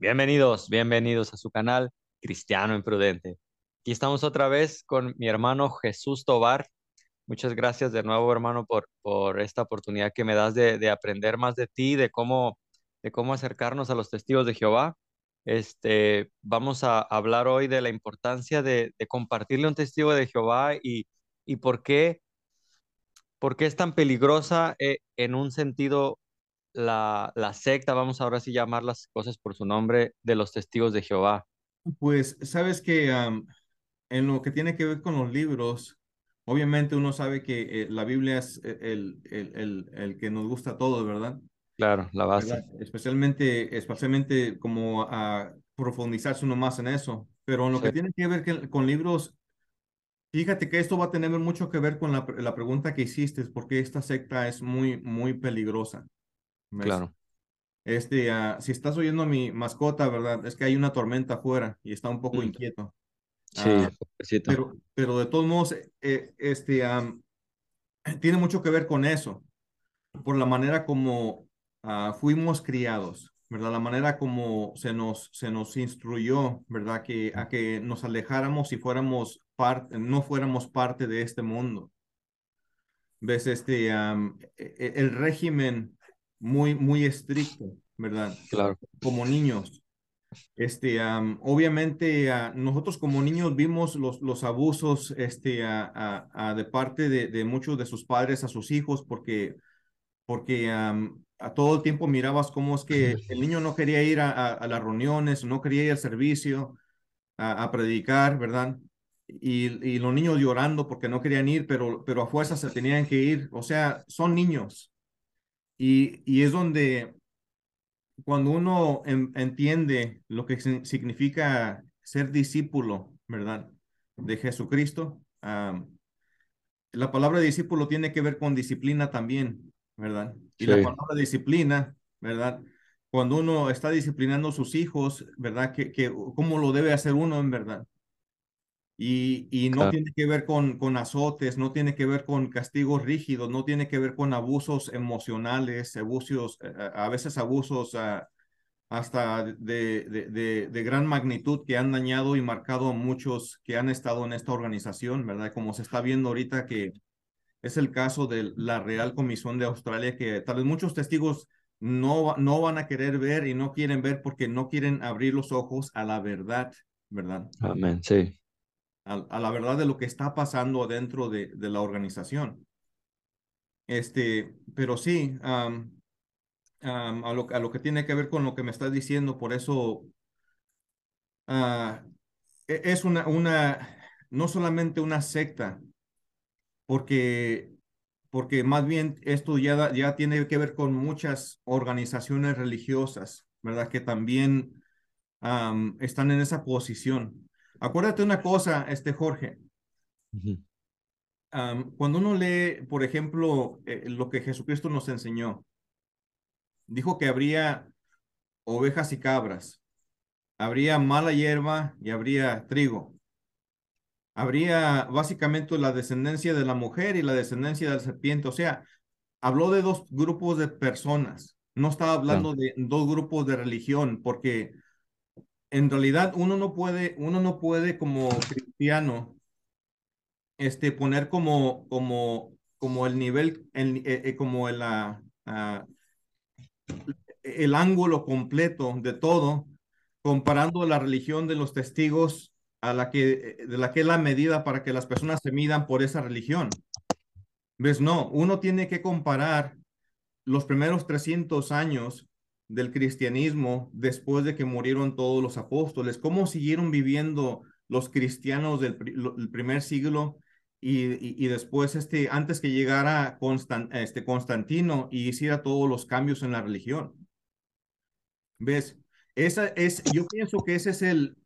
Bienvenidos, bienvenidos a su canal Cristiano Imprudente. Aquí estamos otra vez con mi hermano Jesús Tobar. Muchas gracias de nuevo, hermano, por, por esta oportunidad que me das de, aprender más de ti, de cómo, de cómo acercarnos a los testigos de Jehová. Este, vamos a hablar hoy de la importancia de, compartirle un testigo de Jehová y, y por qué, por qué es tan peligrosa eh, en un sentido la, secta, vamos ahora sí llamar las cosas por su nombre, de los testigos de Jehová? Pues sabes que en lo que tiene que ver con los libros, obviamente uno sabe que eh, la Biblia es eh, el, el, el, que nos gusta a todos, ¿verdad? Claro, la base. Especialmente, especialmente como a profundizarse uno más en eso. Pero en lo que tiene que ver con libros, fíjate que esto va a tener mucho que ver con la, la pregunta que hiciste, porque esta secta es muy, muy peligrosa. Claro. Este, uh, si estás oyendo a mi mascota, ¿verdad? Es que hay una tormenta afuera y está un poco mm. inquieto. Sí, uh, pero, pero de todos modos, eh, este, um, tiene mucho que ver con eso, por la manera como uh, fuimos criados, ¿verdad? La manera como se nos, se nos instruyó, ¿verdad? Que, a que nos alejáramos y fuéramos parte, no fuéramos parte de este mundo. ¿Ves? Este, um, e, e, el régimen muy, muy estricto, ¿verdad? Claro. Como niños. Este, obviamente, nosotros como niños vimos los, los abusos este, a, de parte de, de, muchos de sus padres a sus hijos, porque, porque a todo el tiempo mirabas cómo es que el niño no quería ir a, las reuniones, no quería ir al servicio, a, predicar, ¿verdad? Y, y, los niños llorando porque no querían ir, pero, pero a fuerza se tenían que ir. O sea, son niños, y, es donde cuando uno entiende lo que significa ser discípulo, ¿verdad? De Jesucristo, la palabra discípulo tiene que ver con disciplina también, ¿verdad? Y la palabra disciplina, ¿verdad? Cuando uno está disciplinando a sus hijos, ¿verdad? Que, que, ¿Cómo lo debe hacer uno en verdad? Y, no tiene que ver con, con azotes, no tiene que ver con castigos rígidos, no tiene que ver con abusos emocionales, abusos, eh, a veces abusos ah, hasta de, de, de, gran magnitud que han dañado y marcado a muchos que han estado en esta organización, ¿verdad? Como se está viendo ahorita que es el caso de la Real Comisión de Australia, que tal vez muchos testigos no, no van a querer ver y no quieren ver porque no quieren abrir los ojos a la verdad, ¿verdad? Amén, sí a, la verdad de lo que está pasando dentro de, de la organización. Este, pero sí, a, lo, a, lo, que tiene que ver con lo que me estás diciendo, por eso uh, es una, una, no solamente una secta, porque, porque más bien esto ya, ya tiene que ver con muchas organizaciones religiosas, ¿verdad? Que también están en esa posición. Acuérdate una cosa, este Jorge. cuando uno lee, por ejemplo, eh, lo que Jesucristo nos enseñó, dijo que habría ovejas y cabras, habría mala hierba y habría trigo. Habría básicamente la descendencia de la mujer y la descendencia del serpiente. O sea, habló de dos grupos de personas. No estaba hablando de dos grupos de religión, porque en realidad uno no puede, uno no puede como cristiano, este, poner como, como, como el nivel, el, eh, eh, como el, ah, el ángulo completo de todo, comparando la religión de los testigos a la que, de la que es la medida para que las personas se midan por esa religión. ¿Ves? No, uno tiene que comparar los primeros 300 años del cristianismo después de que murieron todos los apóstoles, cómo siguieron viviendo los cristianos del primer siglo y, y, después, este, antes que llegara este, Constantino y hiciera todos los cambios en la religión. ¿Ves? Esa es, yo pienso que ese es el,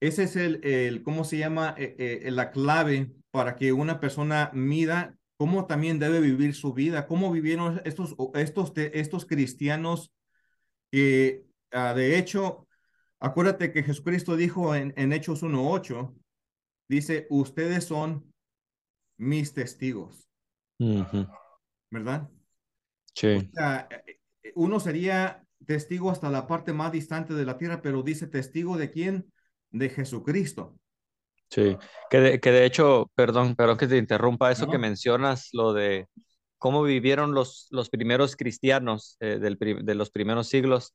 ese es el, el ¿cómo se llama? Eh, eh, la clave para que una persona mida cómo también debe vivir su vida, cómo vivieron estos, estos, estos cristianos y ah, de hecho, acuérdate que Jesucristo dijo en, en Hechos 1.8, dice, ustedes son mis testigos. ¿Verdad? Sí. uno sería testigo hasta la parte más distante de la tierra, pero dice testigo de quién? De Jesucristo. Sí, que de, que de hecho, perdón, perdón que te interrumpa, eso que mencionas, lo de cómo vivieron los, los primeros cristianos eh, del, de los primeros siglos.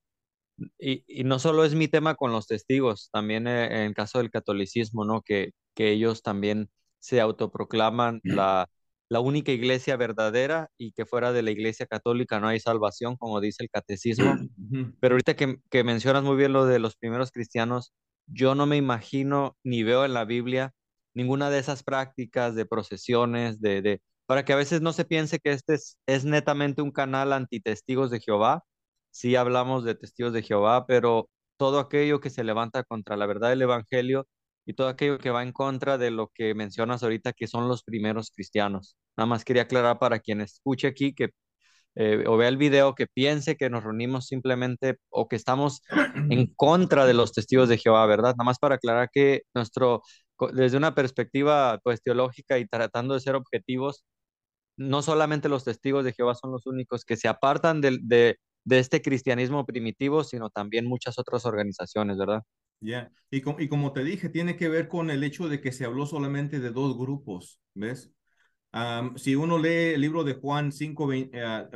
Y, y, no solo es mi tema con los testigos, también eh, en caso del catolicismo, ¿no? Que, que ellos también se autoproclaman la, la única iglesia verdadera y que fuera de la iglesia católica no hay salvación, como dice el catecismo. Pero ahorita que, que mencionas muy bien lo de los primeros cristianos, yo no me imagino ni veo en la Biblia ninguna de esas prácticas de procesiones, de, de para que a veces no se piense que este es, es netamente un canal antitestigos de Jehová. Sí hablamos de testigos de Jehová, pero todo aquello que se levanta contra la verdad del Evangelio y todo aquello que va en contra de lo que mencionas ahorita, que son los primeros cristianos. Nada más quería aclarar para quien escuche aquí que eh, o vea el video, que piense que nos reunimos simplemente o que estamos en contra de los testigos de Jehová, ¿verdad? Nada más para aclarar que nuestro, desde una perspectiva pues teológica y tratando de ser objetivos, no solamente los testigos de Jehová son los únicos que se apartan de, de, este cristianismo primitivo, sino también muchas otras organizaciones, ¿verdad? Ya, y, y como te dije, tiene que ver con el hecho de que se habló solamente de dos grupos, ¿ves? si uno lee el libro de Juan 5, eh,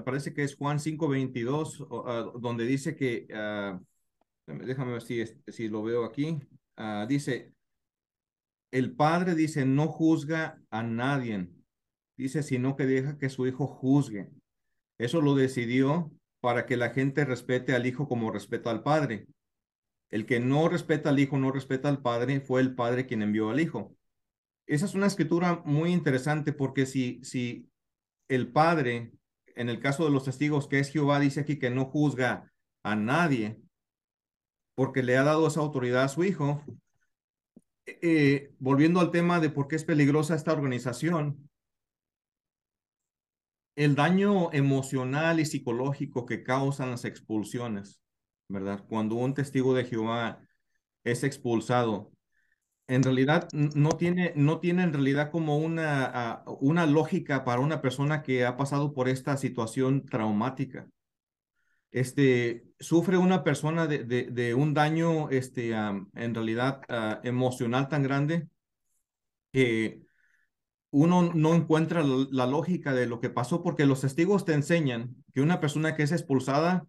parece que es Juan 5, 22, ah, donde dice que, uh, déjame ver si, si lo veo aquí, uh, dice, el padre dice, no juzga a nadie, dice, sino que deja que su hijo juzgue. Eso lo decidió para que la gente respete al hijo como respeta al padre. El que no respeta al hijo, no respeta al padre, fue el padre quien envió al hijo esa es una escritura muy interesante porque si, si el Padre, en el caso de los testigos, que es Jehová, dice aquí que no juzga a nadie porque le ha dado esa autoridad a su Hijo, eh, volviendo al tema de por qué es peligrosa esta organización, el daño emocional y psicológico que causan las expulsiones, ¿verdad? Cuando un testigo de Jehová es expulsado, en realidad no tiene, no tiene en realidad como una, ah, una lógica para una persona que ha pasado por esta situación traumática. Este, sufre una persona de, de, un daño este, en realidad ah, emocional tan grande que uno no encuentra la lógica de lo que pasó porque los testigos te enseñan que una persona que es expulsada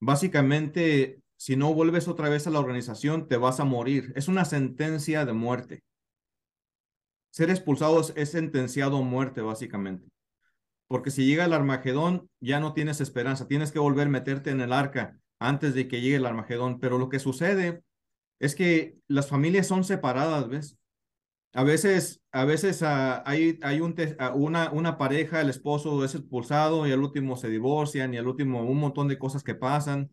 básicamente si no vuelves otra vez a la organización, te vas a morir. Es una sentencia de muerte. Ser expulsado es, sentenciado a muerte, básicamente. Porque si llega el Armagedón, ya no tienes esperanza. Tienes que volver a meterte en el arca antes de que llegue el Armagedón. Pero lo que sucede es que las familias son separadas, ¿ves? A veces, a veces uh, hay, hay un uh, una, una pareja, el esposo es expulsado y al último se divorcian y al último un montón de cosas que pasan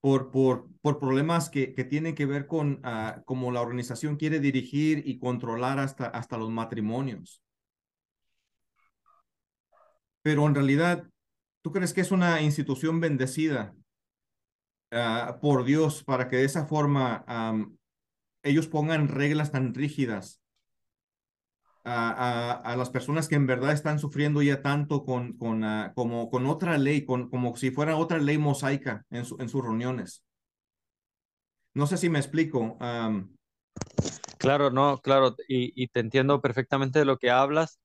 por, por, por problemas que, que tienen que ver con uh, cómo la organización quiere dirigir y controlar hasta, hasta los matrimonios. Pero en realidad, ¿tú crees que es una institución bendecida por Dios para que de esa forma ellos pongan reglas tan rígidas a, a, las personas que en verdad están sufriendo ya tanto con, con, uh, como, con otra ley, con, como si fuera otra ley mosaica en, su, en sus reuniones. No sé si me explico. Claro, no, claro, y, y, te entiendo perfectamente de lo que hablas,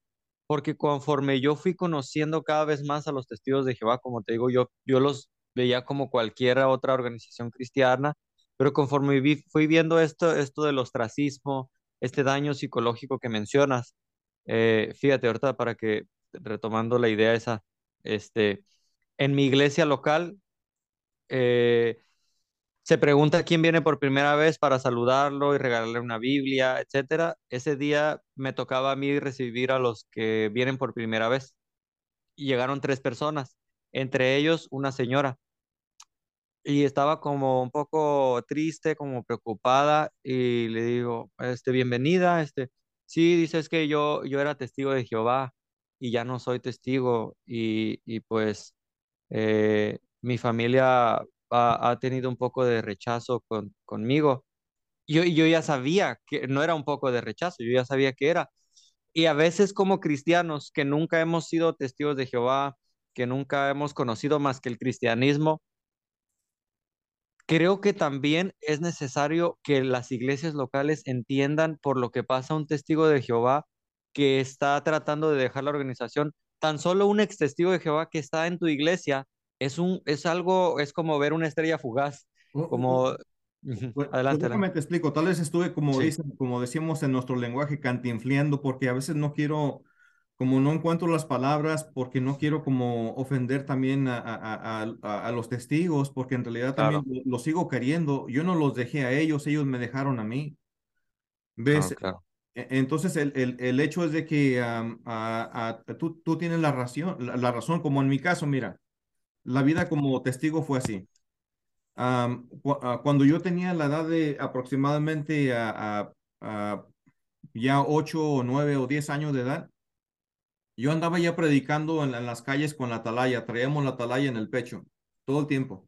porque conforme yo fui conociendo cada vez más a los testigos de Jehová, como te digo, yo, yo los veía como cualquier otra organización cristiana, pero conforme vi, fui viendo esto, esto del ostracismo, este daño psicológico que mencionas. Eh, fíjate, ahorita para que, retomando la idea esa, este, en mi iglesia local, eh, se pregunta quién viene por primera vez para saludarlo y regalarle una Biblia, etcétera. Ese día me tocaba a mí recibir a los que vienen por primera vez. Y llegaron tres personas, entre ellos una señora y estaba como un poco triste, como preocupada y le digo, este, bienvenida, este, sí, dice, es que yo, yo era testigo de Jehová y ya no soy testigo y, y pues eh, mi familia ha, ha, tenido un poco de rechazo con, conmigo. Yo, yo ya sabía que no era un poco de rechazo, yo ya sabía que era. Y a veces como cristianos que nunca hemos sido testigos de Jehová, que nunca hemos conocido más que el cristianismo, creo que también es necesario que las iglesias locales entiendan por lo que pasa un testigo de Jehová que está tratando de dejar la organización. Tan solo un ex testigo de Jehová que está en tu iglesia es un es algo es como ver una estrella fugaz, como Pues, pues adelante, déjame te explico, tal vez estuve como Sí, dicen, como decíamos en nuestro lenguaje, cantinfleando, porque a veces no quiero, como no encuentro las palabras, porque no quiero como ofender también a, a, a, a- los testigos, porque en realidad también claro, lo- los sigo queriendo. Yo no los dejé a ellos, ellos me dejaron a mí. ¿Ves? claro, claro. E- Entonces el, el, el hecho es de que a- tú, tú tienes la razón, la, la razón, como en mi caso, mira, la vida como testigo fue así. Am, cu- ah, cuando yo tenía la edad de aproximadamente a, a- a ya 8 o 9 o 10 años de edad, yo andaba ya predicando en, en las calles con la atalaya, traíamos la atalaya en el pecho todo el tiempo.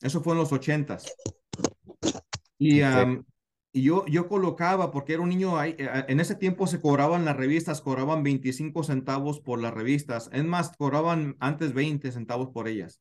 Eso fue en los ochentas. Y, y yo, yo colocaba, porque era un niño ahí, eh, en ese tiempo se cobraban las revistas, cobraban 25 centavos por las revistas. Es más, cobraban antes 20 centavos por ellas.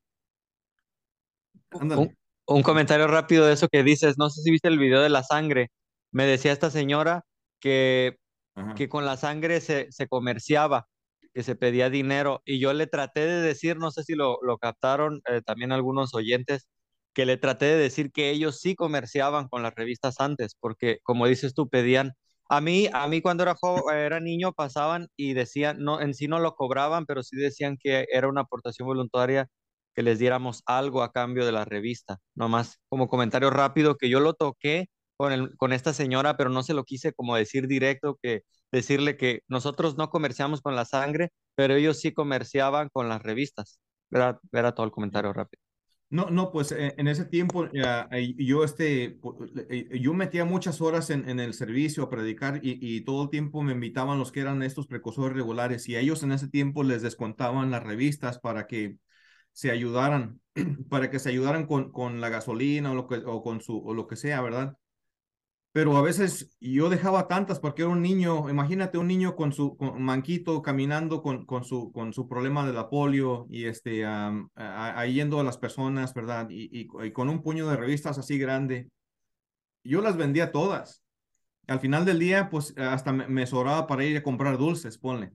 Un, comentario rápido de eso que dices, no sé si viste el video de la sangre. Me decía esta señora que, Ajá. que con la sangre se, se comerciaba, que se pedía dinero. Y yo le traté de decir, no sé si lo, lo captaron eh, también algunos oyentes, que le traté de decir que ellos sí comerciaban con las revistas antes, porque como dices tú, pedían. A mí, a mí cuando era, jo- era niño pasaban y decían, no, en sí no lo cobraban, pero sí decían que era una aportación voluntaria que les diéramos algo a cambio de la revista. Nomás como comentario rápido que yo lo toqué con, el, con esta señora, pero no se lo quise como decir directo, que decirle que nosotros no comerciamos con la sangre, pero ellos sí comerciaban con las revistas. Era, era todo el comentario rápido. No, no, pues eh, en ese tiempo eh, yo, este, pu- eh, yo metía muchas horas en, en el servicio a predicar y, y todo el tiempo me invitaban los que eran estos precursores regulares y a ellos en ese tiempo les descontaban las revistas para que se ayudaran, para que se ayudaran con, con la gasolina o lo que, o con su, o lo que sea, ¿verdad? Pero a veces yo dejaba tantas porque era un niño, imagínate un niño con su manquito caminando con, con, su, con su problema de la polio y este, am, a- yendo a las personas, ¿verdad? Y, y, y con un puño de revistas así grande. Yo las vendía todas. Al final del día, pues hasta me, me sobraba para ir a comprar dulces, ponle.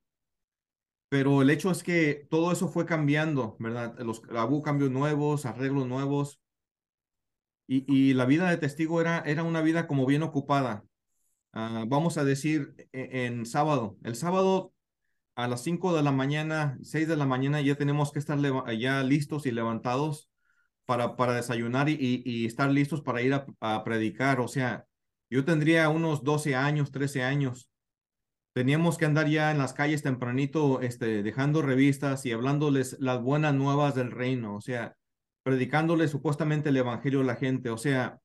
Pero el hecho es que todo eso fue cambiando, ¿verdad? Los, hubo cambios nuevos, arreglos nuevos. Y, la vida de testigo era, era una vida como bien ocupada. Ah, vamos a decir e- en sábado. El sábado a las 5 de la mañana, 6 de la mañana ya tenemos que estar ya listos y levantados para, para desayunar y, y- y estar listos para ir a, a predicar. O sea, yo tendría unos 12 años, 13 años. Teníamos que andar ya en las calles tempranito, este, dejando revistas y hablándoles las buenas nuevas del reino. O sea, predicándoles supuestamente el evangelio a la gente. O sea,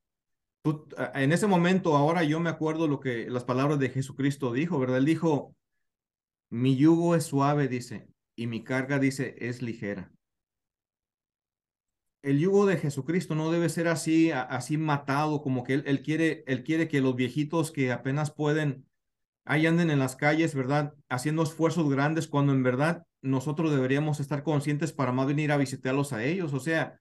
en ese momento, ahora yo me acuerdo lo que las palabras de Jesucristo dijo, ¿verdad? Él dijo, mi yugo es suave, dice, y mi carga, dice, es ligera. El yugo de Jesucristo no debe ser así, así matado, como que él, quiere, él quiere que los viejitos que apenas pueden, ahí anden en las calles, ¿verdad? Haciendo esfuerzos grandes, cuando en verdad nosotros deberíamos estar conscientes para más venir a visitarlos a ellos. O sea.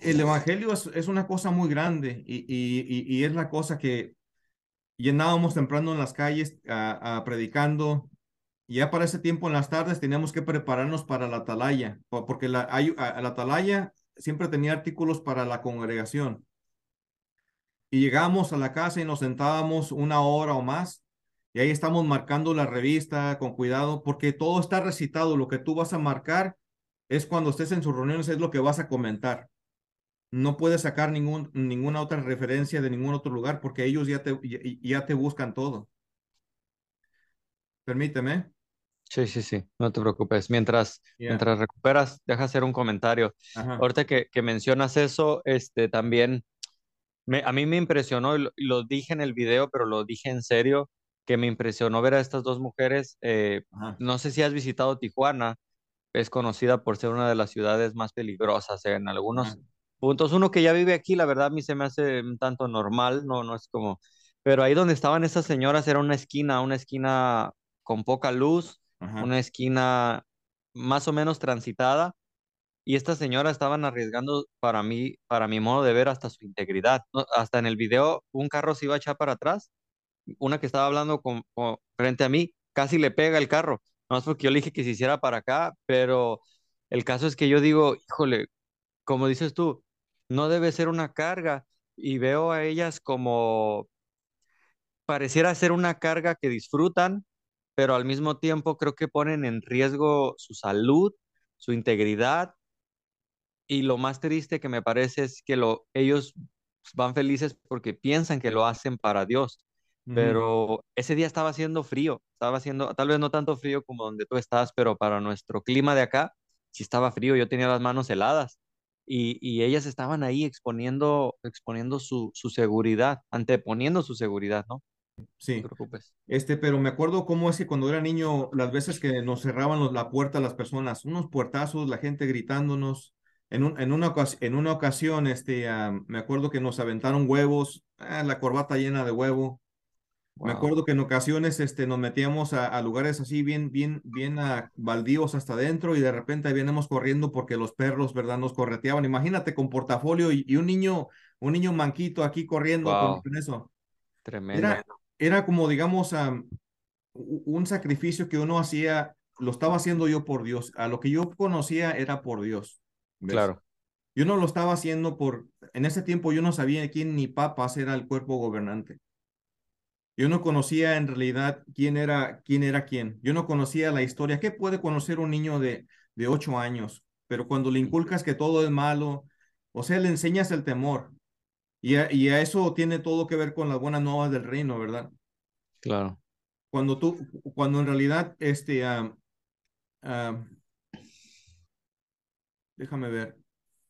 El evangelio es, una cosa muy grande y, es la cosa que llenábamos temprano en las calles a, a predicando. Ya para ese tiempo en las tardes teníamos que prepararnos para la atalaya, po- porque la, hay, a- la atalaya siempre tenía artículos para la congregación. Y llegábamos a la casa y nos sentábamos una hora o más. Y ahí estamos marcando la revista con cuidado, porque todo está recitado. Lo que tú vas a marcar es cuando estés en sus reuniones, es lo que vas a comentar. No puedes sacar ningún, ninguna otra referencia de ningún otro lugar, porque ellos ya te, ya, ya te buscan todo. Permíteme. Sí, sí, sí, no te preocupes. Mientras, mientras recuperas, deja hacer un comentario. Ajá. Ahorita que, que mencionas eso, este, también me, a mí me impresionó, y lo, y lo dije en el video, pero lo dije en serio, que me impresionó ver a estas dos mujeres. eh, no sé si has visitado Tijuana, es conocida por ser una de las ciudades más peligrosas en algunos puntos. Uno que ya vive aquí, la verdad a mí se me hace un tanto normal, no, no es como, pero ahí donde estaban estas señoras era una esquina, una esquina con poca luz, Ajá. una esquina más o menos transitada y estas señoras estaban arriesgando para mí, para mi modo de ver, hasta su integridad. ¿no? Hasta en el video, un carro se iba a echar para atrás, una que estaba hablando con, con- frente a mí, casi le pega el carro. Es porque yo le dije que se hiciera para acá, pero el caso es que yo digo, híjole, como dices tú, no debe ser una carga. Y veo a ellas como pareciera ser una carga que disfrutan, pero al mismo tiempo creo que ponen en riesgo su salud, su integridad y lo más triste que me parece es que lo, ellos van felices porque piensan que lo hacen para Dios. Pero ese día estaba haciendo frío, estaba haciendo, tal vez no tanto frío como donde tú estás, pero para nuestro clima de acá, sí estaba frío, yo tenía las manos heladas y, y ellas estaban ahí exponiendo, exponiendo su, su seguridad, anteponiendo su seguridad, ¿no? No te Sí. preocupes. Este, pero me acuerdo cómo es que cuando era niño, las veces que nos cerraban los- la puerta a las personas, unos puertazos, la gente gritándonos. En, un, en, una, en una ocasión, este, ah, me acuerdo que nos aventaron huevos, ah, la corbata llena de huevo. Me acuerdo que en ocasiones este, nos metíamos a, a lugares así bien, bien, bien ah, baldíos hasta adentro y de repente veníamos corriendo porque los perros, ¿verdad? Nos correteaban. Imagínate con portafolio y, y un niño, un niño manquito aquí corriendo wow, con eso. tremendo. Era, era como, digamos, am, u- un sacrificio que uno hacía, lo estaba haciendo yo por Dios. A lo que yo conocía era por Dios, ¿ves? Claro, Yo no lo estaba haciendo por, en ese tiempo yo no sabía quién ni papas era el cuerpo gobernante. Yo no conocía en realidad quién era quién era quién. Yo no conocía la historia. ¿Qué puede conocer un niño de, de ocho años? Pero cuando le inculcas que todo es malo, o sea, le enseñas el temor. Y a, y a eso tiene todo que ver con las buenas nuevas del reino, ¿verdad? claro. Cuando tú, cuando en realidad, este, déjame ver,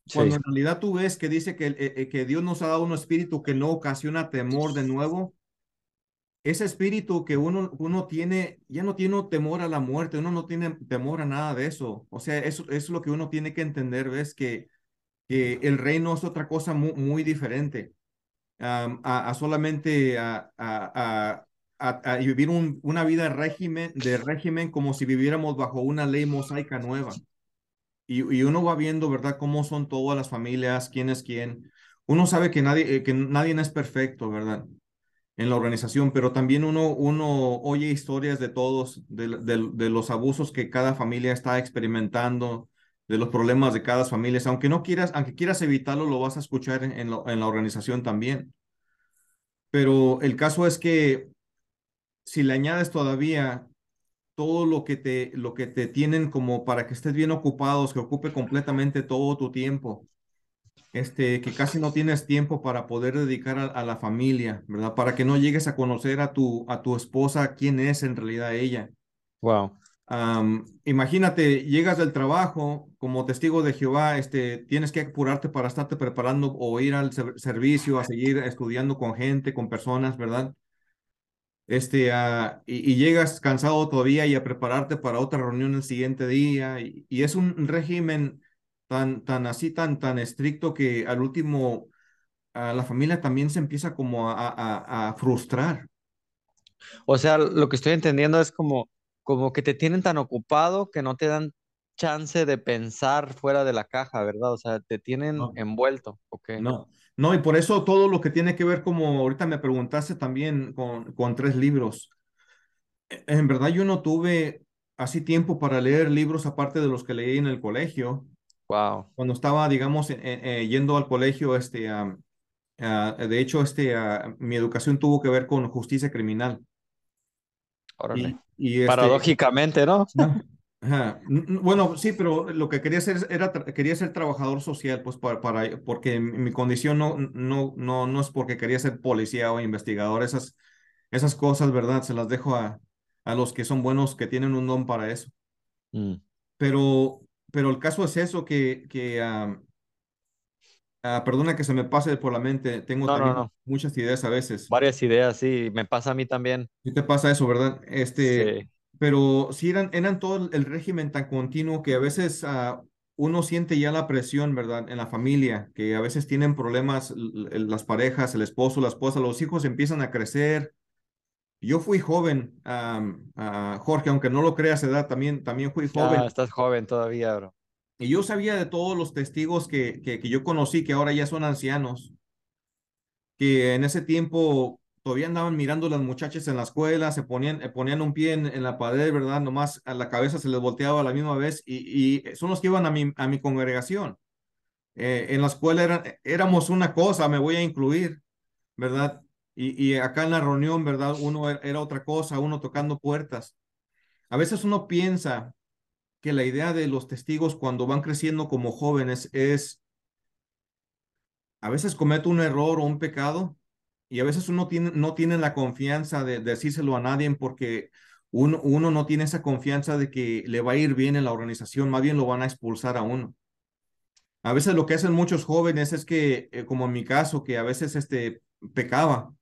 Sí, cuando en realidad tú ves que dice que, eh, eh, que Dios nos ha dado un espíritu que no ocasiona temor de nuevo, ese espíritu que uno, uno tiene, ya no tiene temor a la muerte, uno no tiene temor a nada de eso. O sea, eso, es lo que uno tiene que entender, ¿ves? Que, que el reino es otra cosa muy, muy diferente a, solamente a, a, a, vivir un- una vida régimen, de régimen como si viviéramos bajo una ley mosaica nueva. Y, y uno va viendo, ¿verdad?, cómo son todas las familias, quién es quién. Uno sabe que nadie, eh, que nadie es perfecto, ¿verdad? En la organización, pero también uno, uno oye historias de todos, de, de, de los abusos que cada familia está experimentando, de los problemas de cada familia. Aunque no quieras, aunque quieras evitarlo, lo vas a escuchar en, en, lo- en la organización también. Pero el caso es que si le añades todavía todo lo que te, lo que te tienen como para que estés bien ocupados, que ocupe completamente todo tu tiempo, este, que casi no tienes tiempo para poder dedicar a, a la familia, ¿verdad? Para que no llegues a conocer a tu, a tu esposa, quién es en realidad ella. wow. Am, imagínate, llegas del trabajo como testigo de Jehová, este, tienes que apurarte para estarte preparando o ir al ser- servicio, a seguir estudiando con gente, con personas, ¿verdad? Este, ah, y, y llegas cansado todavía y a prepararte para otra reunión el siguiente día. Y, y es un régimen tan, tan así, tan, tan estricto que al último a la familia también se empieza como a, a, a frustrar. O sea, lo que estoy entendiendo es como, como que te tienen tan ocupado que no te dan chance de pensar fuera de la caja, ¿verdad? O sea, te tienen No, envuelto, ¿ok? no, no, y por eso todo lo que tiene que ver, como ahorita me preguntaste también con, con tres libros. E- En verdad yo no tuve así tiempo para leer libros aparte de los que leí en el colegio. Wow, Cuando estaba, digamos, eh, eh, yendo al colegio, este, am, ah, de hecho, este, ah, mi educación tuvo que ver con justicia criminal. órale. Y, y este, Paradójicamente, ¿no? Ajá. Bueno, sí, pero lo que quería hacer era quería ser trabajador social, pues para, para porque mi mi condición no, no, no, no es porque quería ser policía o investigador, esas, esas cosas, ¿verdad? Se las dejo a, a los que son buenos, que tienen un don para eso. Mm. Pero, pero el caso es eso, que, que ah, perdona que se me pase por la mente, tengo No, no, también no. muchas ideas a veces. Varias ideas, sí, me pasa a mí también. Sí te pasa eso, ¿verdad? Este, Sí, pero sí eran, eran todo el régimen tan continuo que a veces ah, uno siente ya la presión, ¿verdad? En la familia, que a veces tienen problemas las parejas, el esposo, la esposa, los hijos empiezan a crecer. Yo fui joven, ah, Jorge, aunque no lo creas, edad, también, también fui ya joven. estás joven todavía, bro. Y yo sabía de todos los testigos que, que, que yo conocí, que ahora ya son ancianos, que en ese tiempo todavía andaban mirando las muchachas en la escuela, se ponían, eh, ponían un pie en, en, la pared, ¿verdad? Nomás a la cabeza se les volteaba a la misma vez y, y son los que iban a mi, a mi congregación. Eh, en la escuela era, éramos una cosa, me voy a incluir, ¿verdad? Y, y acá en la reunión, ¿verdad? Uno era, era otra cosa, uno tocando puertas. A veces uno piensa que la idea de los testigos cuando van creciendo como jóvenes es, a veces comete un error o un pecado y a veces uno tiene, no tiene la confianza de, de decírselo a nadie porque uno, uno no tiene esa confianza de que le va a ir bien en la organización, más bien lo van a expulsar a uno. A veces lo que hacen muchos jóvenes es que, eh, como en mi caso, que a veces este, pecaba,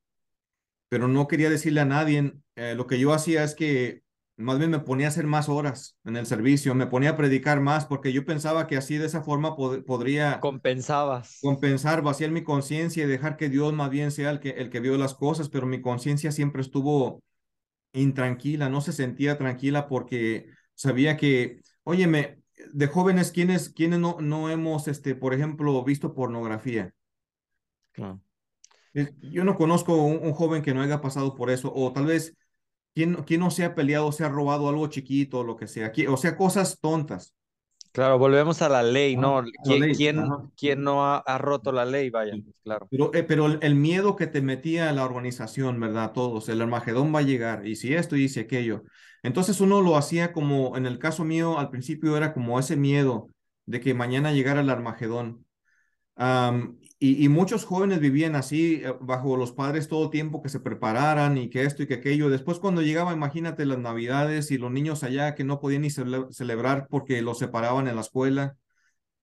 pero no quería decirle a nadie, eh, lo que yo hacía es que más bien me ponía a hacer más horas en el servicio, me ponía a predicar más porque yo pensaba que así de esa forma pod podría compensabas compensar, vaciar mi conciencia y dejar que Dios más bien sea el que el que vio las cosas, pero mi conciencia siempre estuvo intranquila, no se sentía tranquila porque sabía que, óyeme, de jóvenes quiénes quiénes no no hemos este, por ejemplo, visto pornografía. Claro. Yo no conozco un, un joven que no haya pasado por eso o tal vez ¿Quién, ¿Quién, no se ha peleado, se ha robado algo chiquito lo que sea? O sea, cosas tontas. Claro, volvemos a la ley, ¿no? ¿Quién, ley. ¿quién, ¿quién no ha, ha, roto la ley? Vaya, sí. claro. Pero, eh, pero el, el, miedo que te metía la organización, ¿verdad? Todos, el Armagedón va a llegar, y si esto y si aquello. Entonces uno lo hacía como, en el caso mío, al principio era como ese miedo de que mañana llegara el Armagedón. Um, y, muchos jóvenes vivían así, eh, bajo los padres todo tiempo que se prepararan y que esto y que aquello. Después cuando llegaba, imagínate las navidades y los niños allá que no podían ni cele celebrar porque los separaban en la escuela.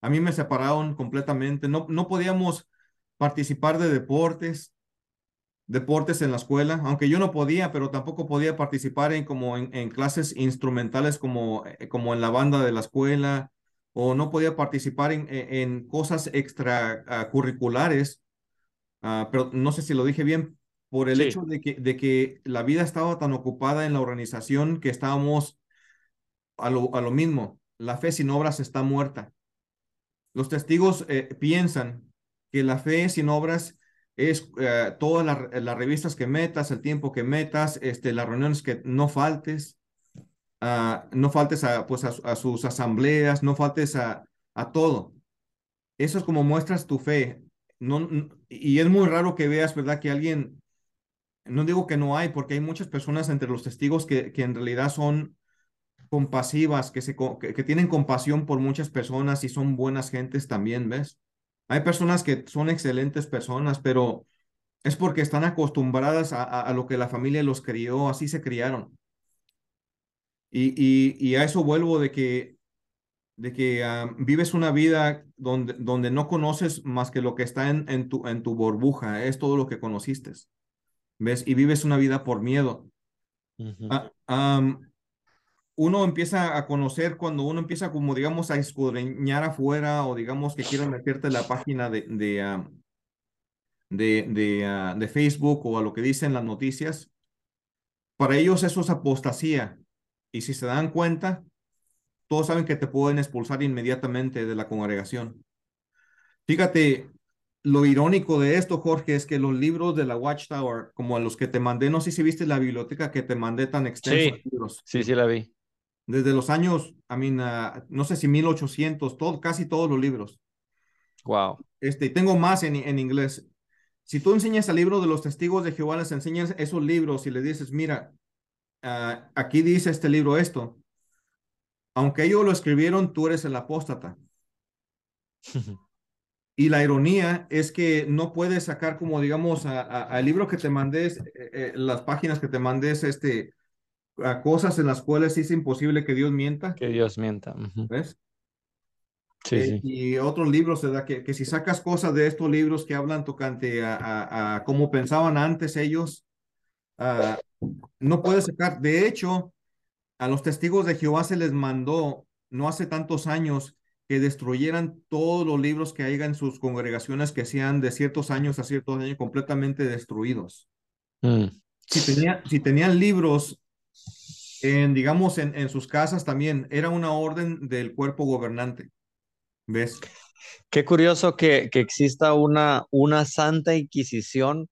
A mí me separaron completamente. No, no podíamos participar de deportes, deportes en la escuela, aunque yo no podía, pero tampoco podía participar en como en, en clases instrumentales como, eh, como en la banda de la escuela o no podía participar en, en cosas extracurriculares, uh, pero no sé si lo dije bien, por el sí. hecho de que, de que la vida estaba tan ocupada en la organización que estábamos a lo, a lo mismo, la fe sin obras está muerta. Los testigos eh, piensan que la fe sin obras es uh, todas las, las revistas que metas, el tiempo que metas, este, las reuniones que no faltes, No faltes a, pues a, sus asambleas, no faltes a, a todo. Eso es como muestras tu fe. No, y es muy raro que veas, ¿verdad? Que alguien, no digo que no hay, porque hay muchas personas entre los testigos que, que en realidad son compasivas, que, se, que, tienen compasión por muchas personas y son buenas gentes también, ¿ves? Hay personas que son excelentes personas, pero es porque están acostumbradas a, a lo que la familia los crió, así se criaron. Y, y, y, a eso vuelvo de que, de que uh, vives una vida donde, donde no conoces más que lo que está en, en, tu, en tu burbuja, es todo lo que conociste. ¿Ves? Y vives una vida por miedo. Uh -huh. uh, um, uno empieza a conocer cuando uno empieza como digamos a escudriñar afuera o digamos que quieras meterte en la página de, de, de, de, de Facebook o a lo que dicen las noticias. Para ellos eso es apostasía y si se dan cuenta, todos saben que te pueden expulsar inmediatamente de la congregación. Fíjate, lo irónico de esto, Jorge, es que los libros de la Watchtower, como los que te mandé, no sé si viste la biblioteca que te mandé tan extensa. Sí, libros. sí, sí la vi. Desde los años, I mean, uh, no sé si 1800, todo, casi todos los libros. Wow. Este, tengo más en, en inglés. Si tú enseñas el libro de los testigos de Jehová, les enseñas esos libros y le dices, mira, Uh, aquí dice este libro esto. Aunque ellos lo escribieron, tú eres el apóstata. y la ironía es que no puedes sacar como, digamos, al libro que te mandes, eh, eh, las páginas que te mandes, este, a cosas en las cuales es imposible que Dios mienta. Que Dios mienta. Uh -huh. ¿Ves? Sí, eh, sí. Y otros libros, ¿verdad? Que, que si sacas cosas de estos libros que hablan tocante a, a, a cómo pensaban antes ellos, uh, no puede sacar. De hecho, a los testigos de Jehová se les mandó no hace tantos años que destruyeran todos los libros que haya en sus congregaciones que sean de ciertos años a ciertos años completamente destruidos. Mm. Si, tenía, si tenían libros en, digamos, en, en sus casas también, era una orden del cuerpo gobernante. ¿Ves? Qué curioso que, que exista una, una santa inquisición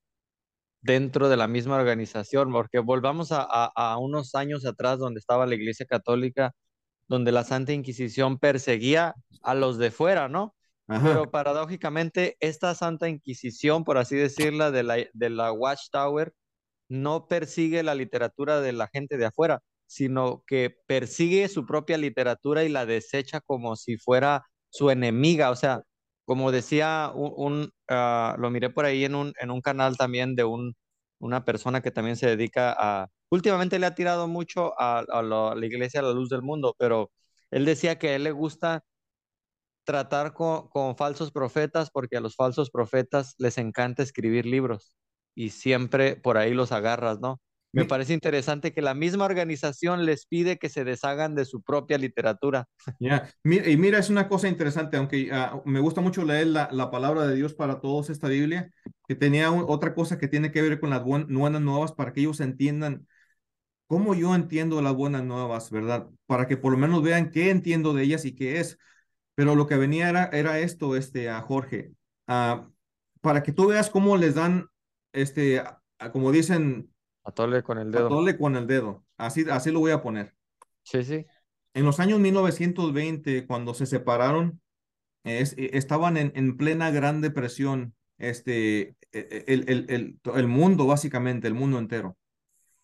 dentro de la misma organización, porque volvamos a, a, a, unos años atrás donde estaba la Iglesia Católica, donde la Santa Inquisición perseguía a los de fuera, ¿no? Ajá. Pero paradójicamente, esta Santa Inquisición, por así decirla, de la, de la Watchtower, no persigue la literatura de la gente de afuera, sino que persigue su propia literatura y la desecha como si fuera su enemiga. O sea, como decía un, un uh, lo miré por ahí en un, en un canal también de un, una persona que también se dedica a, últimamente le ha tirado mucho a, la, iglesia a la luz del mundo, pero él decía que a él le gusta tratar con, falsos profetas porque a los falsos profetas les encanta escribir libros y siempre por ahí los agarras, ¿no? Me parece interesante que la misma organización les pide que se deshagan de su propia literatura. Y mira, es una cosa interesante, aunque uh, me gusta mucho leer la, la, palabra de Dios para todos, esta Biblia, que tenía un, otra cosa que tiene que ver con las buenas nuevas para que ellos entiendan cómo yo entiendo las buenas nuevas, ¿verdad? Para que por lo menos vean qué entiendo de ellas y qué es. Pero lo que venía era, era esto, este, a Jorge, uh, para que tú veas cómo les dan, este, como dicen, Atole con el dedo. Atole con el dedo. Así, así lo voy a poner. Sí, sí. En los años 1920, cuando se separaron, es, estaban en, en, plena gran depresión, este, el, el, el, el, mundo, básicamente, el mundo entero.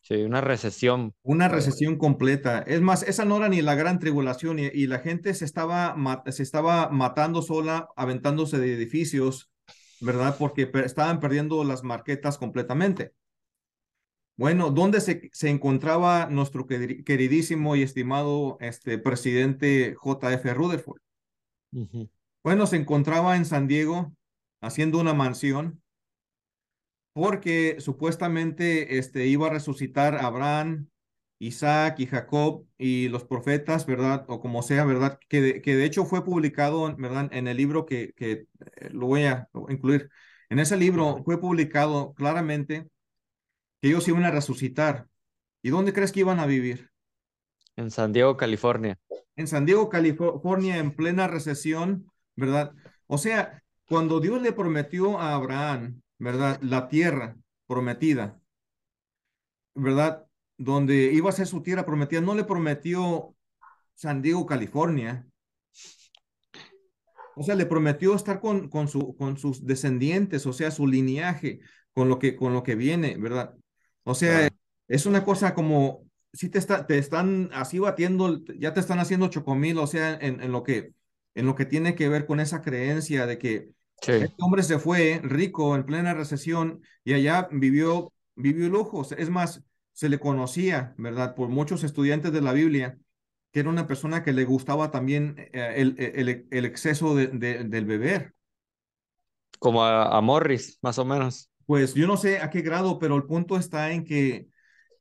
Sí, una recesión. Una recesión completa. Es más, esa no era ni la gran tribulación y, y la gente se estaba, se estaba matando sola, aventándose de edificios, ¿verdad? Porque estaban perdiendo las marquetas completamente. Bueno, ¿dónde se, se, encontraba nuestro queridísimo y estimado este, presidente JF Rutherford? Uh -huh. Bueno, se encontraba en San Diego haciendo una mansión porque supuestamente este, iba a resucitar a Abraham, Isaac y Jacob y los profetas, ¿verdad? O como sea, ¿verdad? Que de, que de hecho fue publicado, ¿verdad? En el libro que, que eh, lo voy a incluir. En ese libro fue publicado claramente que ellos iban a resucitar. ¿Y dónde crees que iban a vivir? En San Diego, California. En San Diego, California, en plena recesión, ¿verdad? O sea, cuando Dios le prometió a Abraham, ¿verdad? La tierra prometida, ¿verdad? Donde iba a ser su tierra prometida, no le prometió San Diego, California. O sea, le prometió estar con, con, su, con sus descendientes, o sea, su linaje, con lo que, con lo que viene, ¿verdad? O sea, claro. es una cosa como, si te, está, te están así batiendo, ya te están haciendo chocomil, o sea, en, en, lo que, en lo que tiene que ver con esa creencia de que sí. este hombre se fue rico en plena recesión y allá vivió, vivió lujos. Es más, se le conocía, ¿verdad? Por muchos estudiantes de la Biblia, que era una persona que le gustaba también eh, el, el, el, exceso de, de, del beber. Como a, a Morris, más o menos. Pues yo no sé a qué grado, pero el punto está en que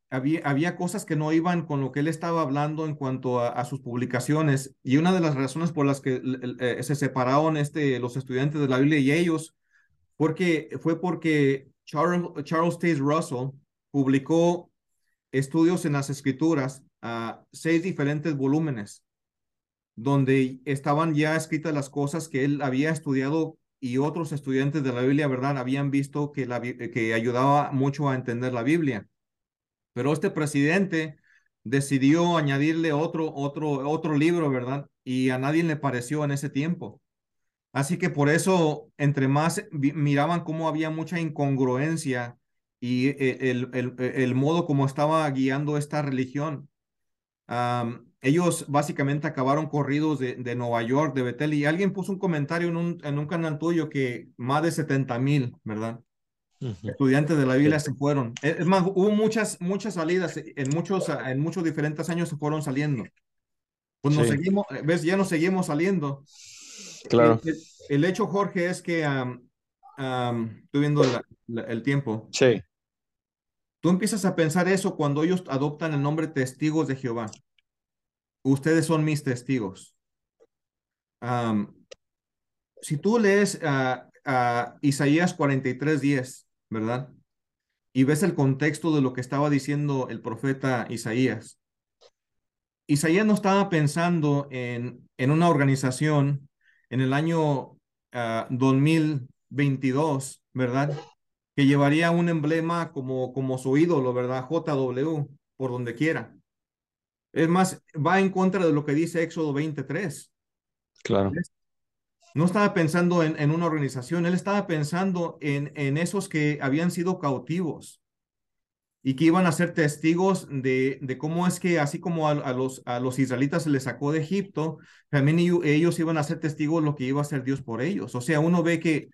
había, había cosas que no iban con lo que él estaba hablando en cuanto a, sus publicaciones. Y una de las razones por las que eh, se separaron este, los estudiantes de la Biblia y ellos porque, fue porque Charles, Charles Taze Russell publicó estudios en las escrituras a seis diferentes volúmenes donde estaban ya escritas las cosas que él había estudiado y otros estudiantes de la Biblia, ¿verdad? Habían visto que, la, que ayudaba mucho a entender la Biblia. Pero este presidente decidió añadirle otro, otro, otro libro, ¿verdad? Y a nadie le pareció en ese tiempo. Así que por eso, entre más miraban cómo había mucha incongruencia y el, el, el modo como estaba guiando esta religión. Ellos básicamente acabaron corridos de, de, Nueva York, de Betel, y alguien puso un comentario en un, en un canal tuyo que más de 70 mil, ¿verdad? Uh -huh. Estudiantes de la Biblia se fueron. Es más, hubo muchas, muchas salidas, en muchos, en muchos diferentes años se fueron saliendo. Pues nos sí. seguimos, ves, ya nos seguimos saliendo. Claro. El, el hecho, Jorge, es que, um, um, estoy viendo la, la, el tiempo. Sí. Tú empiezas a pensar eso cuando ellos adoptan el nombre testigos de Jehová ustedes son mis testigos. Si tú lees uh, uh, Isaías 43, 10, ¿verdad? Y ves el contexto de lo que estaba diciendo el profeta Isaías. Isaías no estaba pensando en, en una organización en el año 2022, ¿verdad? Que llevaría un emblema como, como su ídolo, ¿verdad? JW, por donde quiera. Es más, va en contra de lo que dice Éxodo 23. Claro. No estaba pensando en, en una organización, él estaba pensando en, en esos que habían sido cautivos y que iban a ser testigos de, de cómo es que así como a, los, a los israelitas se les sacó de Egipto, también ellos, iban a ser testigos de lo que iba a hacer Dios por ellos. O sea, uno ve que,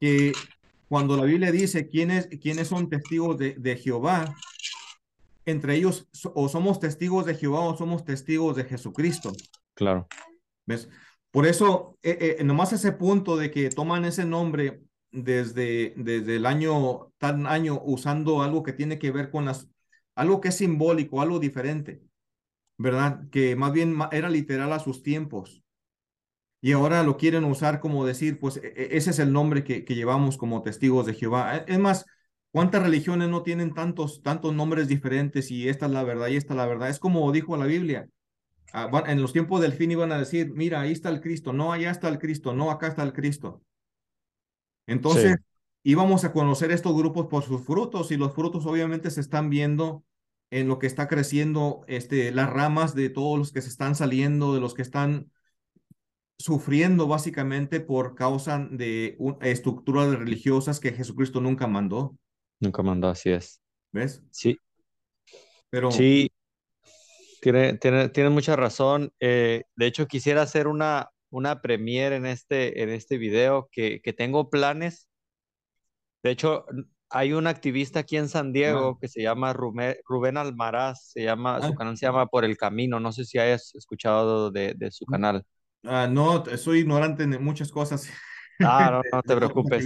que cuando la Biblia dice quiénes, quiénes son testigos de, de Jehová, entre ellos o somos testigos de Jehová o somos testigos de Jesucristo. Claro. ¿Ves? Por eso, eh, eh, nomás ese punto de que toman ese nombre desde, desde el año, tan año, usando algo que tiene que ver con las, algo que es simbólico, algo diferente, ¿verdad? Que más bien era literal a sus tiempos. Y ahora lo quieren usar como decir, pues e, e, ese es el nombre que, que llevamos como testigos de Jehová. Es más, ¿Cuántas religiones no tienen tantos, tantos nombres diferentes y esta es la verdad y esta es la verdad? Es como dijo la Biblia. Ah, en los tiempos del fin iban a decir, mira, ahí está el Cristo, no, allá está el Cristo, no, acá está el Cristo. Entonces, íbamos a conocer estos grupos por sus frutos y los frutos obviamente se están viendo en lo que está creciendo, este, las ramas de todos los que se están saliendo, de los que están sufriendo básicamente por causa de estructuras religiosas que Jesucristo nunca mandó. Nunca mandó, así es. ¿Ves? Sí. Pero... Sí, tiene, tiene, tiene mucha razón. Eh, de hecho, quisiera hacer una, una premiere en este, en este video que, que tengo planes. De hecho, hay un activista aquí en San Diego que se llama Rubén, Almaraz, se llama, su ah. canal se llama Por el Camino, no sé si hayas escuchado de, de su canal. Ah, no, soy ignorante en muchas cosas. Ah, no, no te preocupes.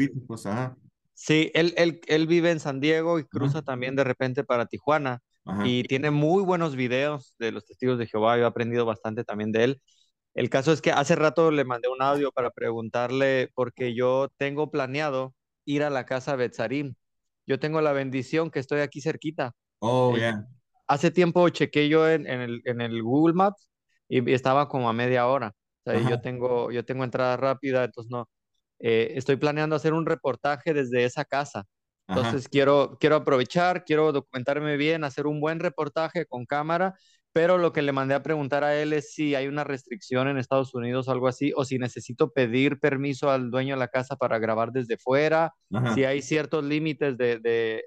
Sí, él, él, él, vive en San Diego y cruza también de repente para Tijuana y tiene muy buenos videos de los testigos de Jehová. Yo he aprendido bastante también de él. El caso es que hace rato le mandé un audio para preguntarle, porque yo tengo planeado ir a la casa Betzarim. Yo tengo la bendición que estoy aquí cerquita. Oh, eh, yeah. Hace tiempo chequé yo en, en, el, en el Google Maps y estaba como a media hora. O sea, yo tengo, yo tengo entrada rápida, entonces no, eh, estoy planeando hacer un reportaje desde esa casa. Entonces quiero, quiero aprovechar, quiero documentarme bien, hacer un buen reportaje con cámara, pero lo que le mandé a preguntar a él es si hay una restricción en Estados Unidos o algo así, o si necesito pedir permiso al dueño de la casa para grabar desde fuera, si hay ciertos límites de,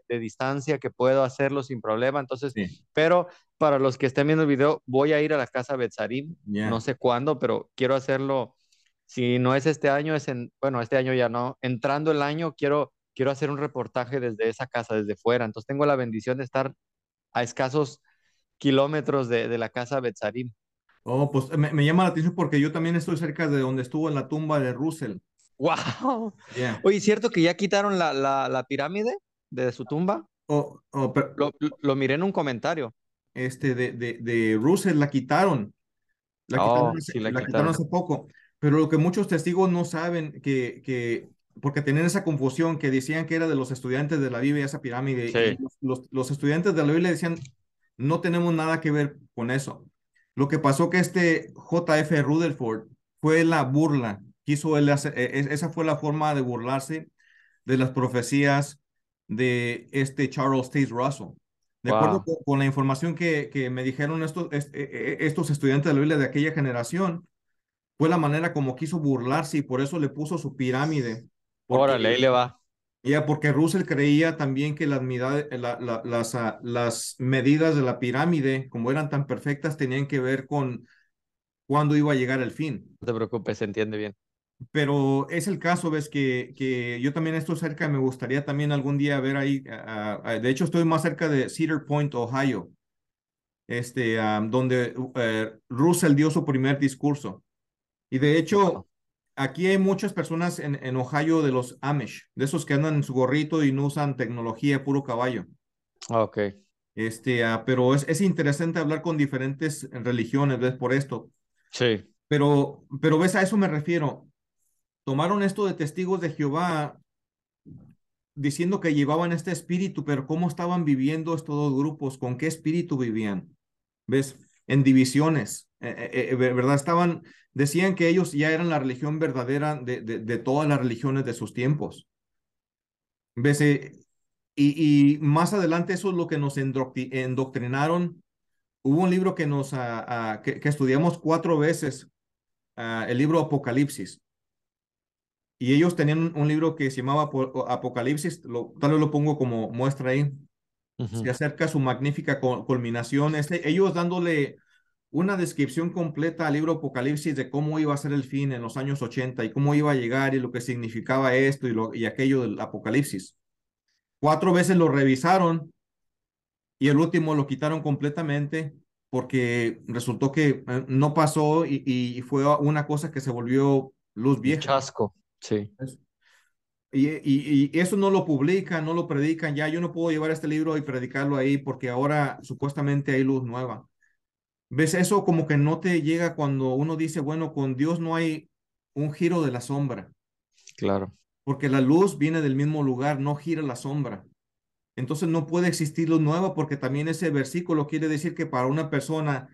de, distancia que puedo hacerlo sin problema. Entonces, pero para los que estén viendo el video, voy a ir a la casa Betzarim, no sé cuándo, pero quiero hacerlo si no es este año, es en, bueno, este año ya no, entrando el año quiero, quiero hacer un reportaje desde esa casa, desde fuera. Entonces tengo la bendición de estar a escasos kilómetros de, de la casa Betzarim. Oh, pues me, me, llama la atención porque yo también estoy cerca de donde estuvo en la tumba de Russell. ¡Wow! Oye, ¿cierto que ya quitaron la, la, la pirámide de su tumba? Oh, oh lo, lo, miré en un comentario. Este, de, de, de Russell la quitaron. La oh, quitaron, la quitaron hace poco. Pero lo que muchos testigos no saben, que, que porque tenían esa confusión que decían que era de los estudiantes de la Biblia, esa pirámide, los, los, estudiantes de la Biblia decían, no tenemos nada que ver con eso. Lo que pasó que este JF Rutherford fue la burla, quiso él hacer, e, e, esa fue la forma de burlarse de las profecías de este Charles Taze Russell. De acuerdo con, la información que, que me dijeron estos, e, estos estudiantes de la Biblia de aquella generación, fue la manera como quiso burlarse y por eso le puso su pirámide. Órale, ahí le va. Ya, porque Russell creía también que las, las, ah, las medidas de la pirámide, como eran tan perfectas, tenían que ver con cuándo iba a llegar el fin. No te preocupes, se entiende bien. Pero es el caso, ves, que, que yo también estoy cerca me gustaría también algún día ver ahí. Ah, ah, de hecho, estoy más cerca de Cedar Point, Ohio, este, donde eh, Russell dio su primer discurso. Y de hecho, aquí hay muchas personas en, en Ohio de los Amish, de esos que andan en su gorrito y no usan tecnología, puro caballo. Ah, ok. Este, uh, pero es, es interesante hablar con diferentes religiones, ¿ves? Por esto. Sí. Pero, pero ves, a eso me refiero. Tomaron esto de testigos de Jehová diciendo que llevaban este espíritu, pero ¿cómo estaban viviendo estos dos grupos? ¿Con qué espíritu vivían? ¿Ves? en divisiones, eh, ¿verdad? Estaban, decían que ellos ya eran la religión verdadera de, de, todas las religiones de sus tiempos. ¿Ves? Y, y, más adelante eso es lo que nos endoctrinaron. Hubo un libro que nos ah, que, estudiamos cuatro veces, el libro Apocalipsis. Y ellos tenían un libro que se llamaba Apocalipsis, lo, tal vez lo pongo como muestra ahí. Se acerca a su magnífica culminación. Este, ellos dándole una descripción completa al libro Apocalipsis de cómo iba a ser el fin en los años 80 y cómo iba a llegar y lo que significaba esto y, lo, y aquello del Apocalipsis. Cuatro veces lo revisaron y el último lo quitaron completamente porque resultó que eh, no pasó y, y fue una cosa que se volvió luz vieja. Chasco. Sí. Y, y, y, eso no lo publican, no lo predican. Ya yo no puedo llevar este libro y predicarlo ahí porque ahora supuestamente hay luz nueva. ¿Ves? Eso como que no te llega cuando uno dice, bueno, con Dios no hay un giro de la sombra. Claro. Porque la luz viene del mismo lugar, no gira la sombra. Entonces no puede existir luz nueva porque también ese versículo quiere decir que para una persona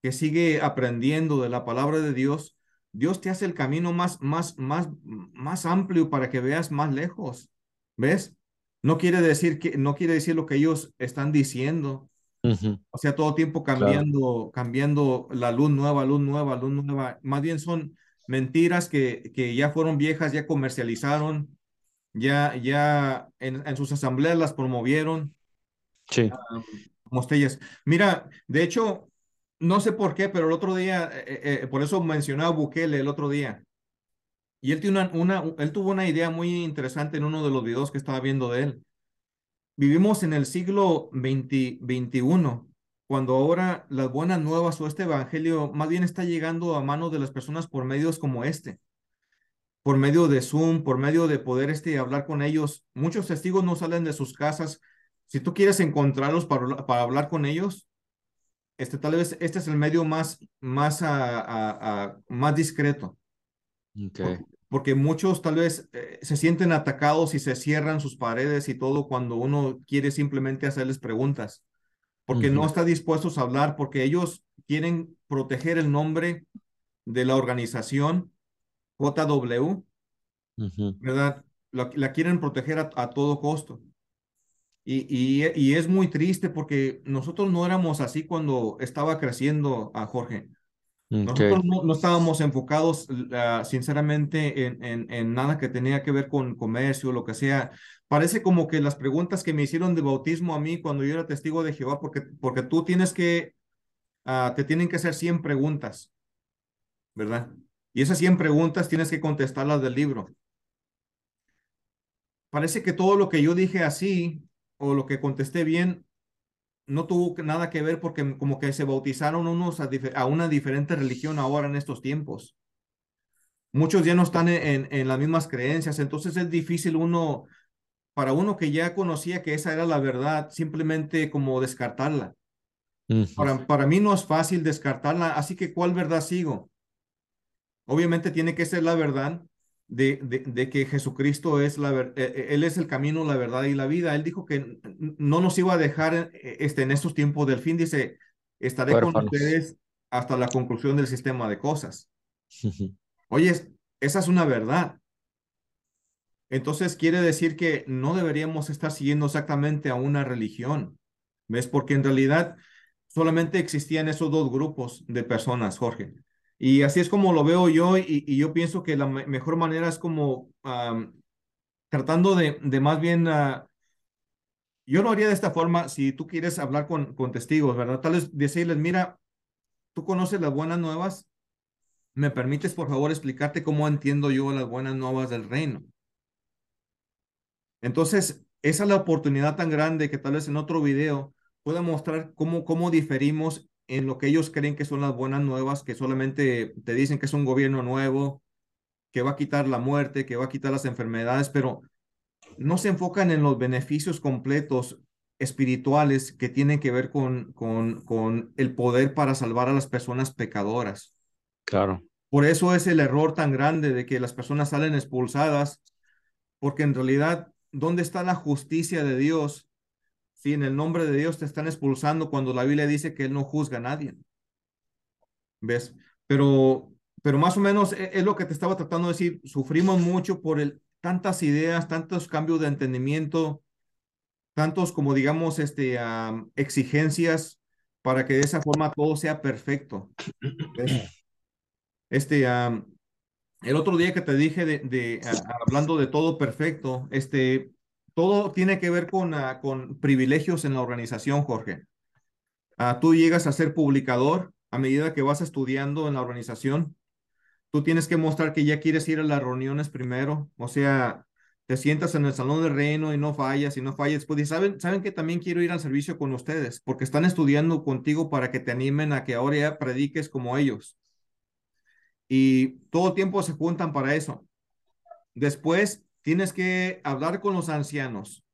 que sigue aprendiendo de la palabra de Dios, Dios te hace el camino más, más, más, más amplio para que veas más lejos. ¿Ves? No quiere decir que, no quiere decir lo que ellos están diciendo. O sea, todo tiempo cambiando, cambiando la luz nueva, luz nueva, luz nueva. Más bien son mentiras que, que ya fueron viejas, ya comercializaron, ya, ya en, en sus asambleas las promovieron. Sí. como Mira, de hecho, no sé por qué, pero el otro día, eh, eh, por eso mencionaba Bukele el otro día. Y él, tiene una, una, él tuvo una idea muy interesante en uno de los videos que estaba viendo de él. Vivimos en el siglo XXI, cuando ahora las buenas nuevas o este evangelio más bien está llegando a manos de las personas por medios como este, por medio de Zoom, por medio de poder este, hablar con ellos. Muchos testigos no salen de sus casas. Si tú quieres encontrarlos para, para hablar con ellos, este, tal vez este es el medio más, más, a, más discreto. Porque, muchos tal vez eh, se sienten atacados y se cierran sus paredes y todo cuando uno quiere simplemente hacerles preguntas. Porque no está dispuestos a hablar, porque ellos quieren proteger el nombre de la organización JW, ¿verdad? La, quieren proteger a todo costo. Y, y, es muy triste porque nosotros no éramos así cuando estaba creciendo a Jorge. Nosotros no, estábamos enfocados, ah, sinceramente, en, nada que tenía que ver con comercio, lo que sea. Parece como que las preguntas que me hicieron de bautismo a mí cuando yo era testigo de Jehová, porque, porque tú tienes que, uh, te tienen que hacer 100 preguntas, ¿verdad? Y esas 100 preguntas tienes que contestarlas del libro. Parece que todo lo que yo dije así o lo que contesté bien no tuvo nada que ver porque como que se bautizaron unos a, una diferente religión ahora en estos tiempos. Muchos ya no están en, en, las mismas creencias, entonces es difícil uno, para uno que ya conocía que esa era la verdad, simplemente como descartarla. para, para mí no es fácil descartarla, así que ¿cuál verdad sigo? Obviamente tiene que ser la verdad, de, de, que Jesucristo es la e, e, Él es el camino, la verdad y la vida. Él dijo que no nos iba a dejar e, este, en estos tiempos del fin. Dice, estaré con ustedes hasta la conclusión del sistema de cosas. Oye, esa es una verdad. Entonces quiere decir que no deberíamos estar siguiendo exactamente a una religión. ¿Ves? Porque en realidad solamente existían esos dos grupos de personas, Jorge. Y así es como lo veo yo y, yo pienso que la mejor manera es como tratando de, más bien, uh, yo lo haría de esta forma, si tú quieres hablar con, con testigos, ¿verdad? Tal vez decirles, mira, tú conoces las buenas nuevas, ¿me permites por favor explicarte cómo entiendo yo las buenas nuevas del reino? Entonces, esa es la oportunidad tan grande que tal vez en otro video pueda mostrar cómo, cómo diferimos en lo que ellos creen que son las buenas nuevas, que solamente te dicen que es un gobierno nuevo, que va a quitar la muerte, que va a quitar las enfermedades, pero no se enfocan en los beneficios completos espirituales que tienen que ver con, con, con el poder para salvar a las personas pecadoras. Claro. Por eso es el error tan grande de que las personas salen expulsadas, porque en realidad, ¿dónde está la justicia de Dios si en el nombre de Dios te están expulsando cuando la Biblia dice que Él no juzga a nadie. ¿ves? Pero, pero más o menos e, es, lo que te estaba tratando de decir, sufrimos mucho por el, tantas ideas, tantos cambios de entendimiento, tantos como digamos, este, exigencias para que de esa forma todo sea perfecto. Este, el otro día que te dije de, hablando de todo perfecto, este, todo tiene que ver con, ah, con privilegios en la organización, Jorge. Ah, tú llegas a ser publicador a medida que vas estudiando en la organización. Tú tienes que mostrar que ya quieres ir a las reuniones primero, o sea, te sientas en el salón del reino y no fallas y no fallas. Pues saben, saben que también quiero ir al servicio con ustedes porque están estudiando contigo para que te animen a que ahora ya prediques como ellos. Y todo el tiempo se juntan para eso. Después tienes que hablar con los ancianos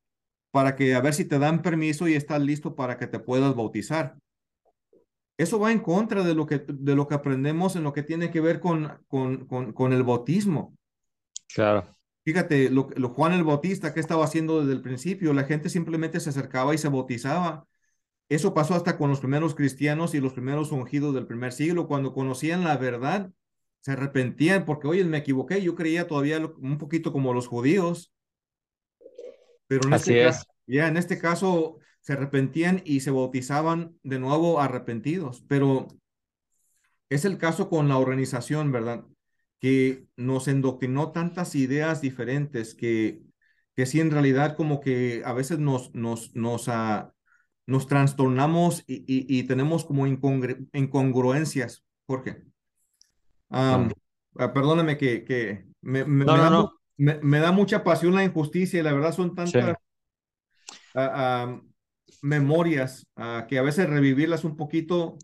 para que a ver si te dan permiso y estás listo para que te puedas bautizar. Eso va en contra de lo que, de lo que aprendemos en lo que tiene que ver con, con, con, con el bautismo. Claro. Fíjate, lo, lo, Juan el Bautista, ¿qué estaba haciendo desde el principio? La gente simplemente se acercaba y se bautizaba. Eso pasó hasta con los primeros cristianos y los primeros ungidos del primer siglo, cuando conocían la verdad, se arrepentían porque, oye, me equivoqué, yo creía todavía un poquito como los judíos. Pero en Así este es. Caso, ya en este caso se arrepentían y se bautizaban de nuevo arrepentidos. Pero es el caso con la organización, ¿verdad? que nos endoctrinó tantas ideas diferentes que, que sí en realidad como que a veces nos, nos, nos, uh, nos trastornamos y, y, y, tenemos como incongruencias, Jorge. Um, uh, perdóname que, que me, me, no, me, no, da, no. me, da, mucha pasión la injusticia y la verdad son tantas sí. uh, memorias que a veces revivirlas un poquito,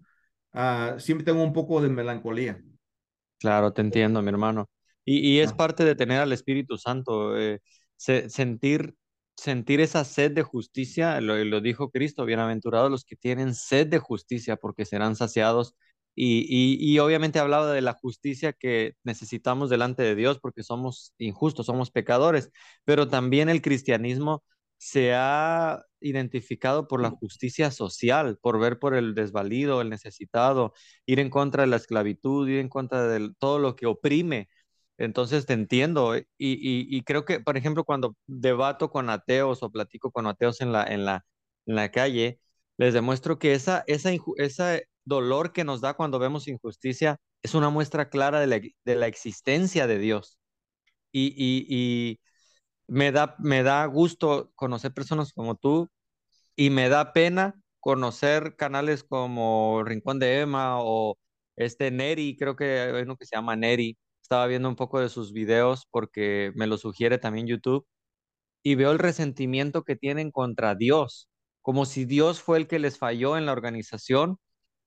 siempre tengo un poco de melancolía. Claro, te entiendo, mi hermano. Y, y es parte de tener al Espíritu Santo, eh, se, sentir, sentir esa sed de justicia, lo, lo dijo Cristo, bienaventurados los que tienen sed de justicia, porque serán saciados. Y, y, y, obviamente hablaba de la justicia que necesitamos delante de Dios, porque somos injustos, somos pecadores, pero también el cristianismo se ha identificado por la justicia social, por ver por el desvalido, el necesitado, ir en contra de la esclavitud, ir en contra de todo lo que oprime. Entonces te entiendo y, y, creo que, por ejemplo, cuando debato con ateos o platico con ateos en la, en la, en la calle, les demuestro que esa, esa, ese dolor que nos da cuando vemos injusticia es una muestra clara de la, de la existencia de Dios. Y, y, me da, me da gusto conocer personas como tú y me da pena conocer canales como Rincón de Emma o este Neri, creo que hay uno que se llama Neri. Estaba viendo un poco de sus videos porque me lo sugiere también YouTube y veo el resentimiento que tienen contra Dios, como si Dios fue el que les falló en la organización,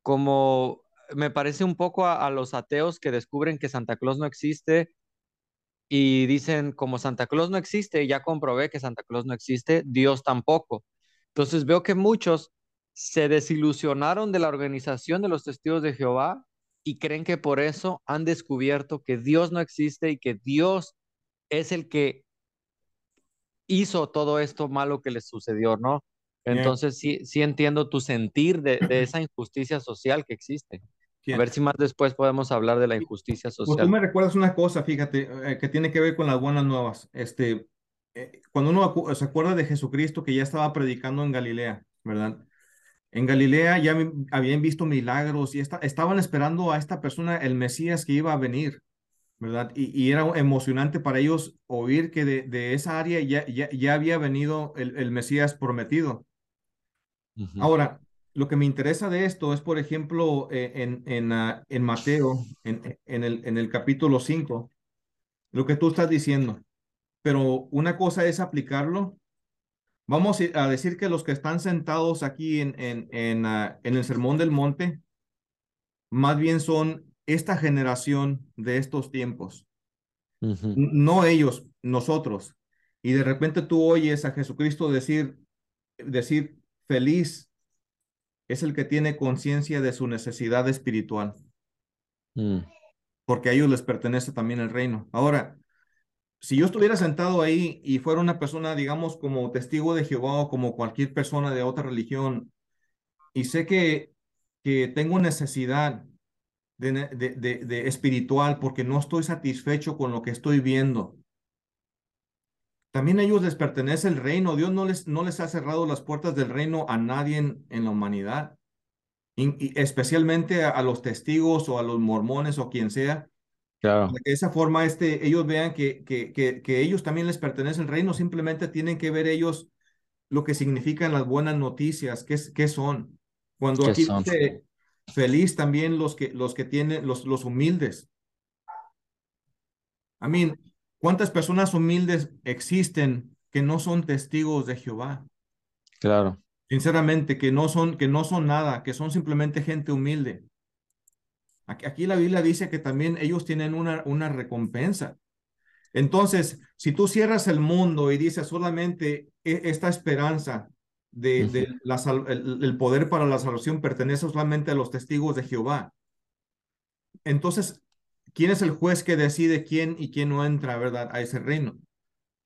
como me parece un poco a, los ateos que descubren que Santa Claus no existe y dicen, como Santa Claus no existe, ya comprobé que Santa Claus no existe, Dios tampoco. Entonces veo que muchos se desilusionaron de la organización de los testigos de Jehová y creen que por eso han descubierto que Dios no existe y que Dios es el que hizo todo esto malo que les sucedió, ¿no? Entonces sí, sí entiendo tu sentir de, de esa injusticia social que existe. A ver si más después podemos hablar de la injusticia social. Pues tú me recuerdas una cosa, fíjate, eh, que tiene que ver con las buenas nuevas. Este, eh, cuando uno se acuerda de Jesucristo que ya estaba predicando en Galilea, ¿verdad? En Galilea ya habían visto milagros y está, estaban esperando a esta persona, el Mesías que iba a venir, ¿verdad? Y, y era emocionante para ellos oír que de, de esa área ya, ya, ya, había venido el, el Mesías prometido. Uh -huh. Ahora, lo que me interesa de esto es, por ejemplo, eh, en, en, uh, en Mateo, en, en, el, en el capítulo 5, lo que tú estás diciendo. Pero una cosa es aplicarlo. Vamos a decir que los que están sentados aquí en, en, en, uh, en el Sermón del Monte, más bien son esta generación de estos tiempos. Uh -huh. No ellos, nosotros. Y de repente tú oyes a Jesucristo decir, decir, feliz es el que tiene conciencia de su necesidad espiritual. Mm. Porque a ellos les pertenece también el reino. Ahora, si yo estuviera sentado ahí y fuera una persona, digamos, como testigo de Jehová o como cualquier persona de otra religión, y sé que, que tengo necesidad de, de, de, espiritual porque no estoy satisfecho con lo que estoy viendo. También a ellos les pertenece el reino. Dios no les, no les ha cerrado las puertas del reino a nadie en, en la humanidad, y, especialmente a, los testigos o a los mormones o quien sea. Claro. de esa forma este, ellos vean que, que, que, que ellos también les pertenece el reino, simplemente tienen que ver ellos lo que significan las buenas noticias, qué, qué son. Cuando aquí son? dice feliz también los que, los que tienen, los, los humildes. I mean, ¿cuántas personas humildes existen que no son testigos de Jehová? Claro. Sinceramente, que no son, que no son nada, que son simplemente gente humilde. Aquí, la Biblia dice que también ellos tienen una, una recompensa. Entonces, si tú cierras el mundo y dices solamente e, esta esperanza de, la, el, poder para la salvación pertenece solamente a los testigos de Jehová, entonces, ¿quién es el juez que decide quién y quién no entra, verdad, a ese reino?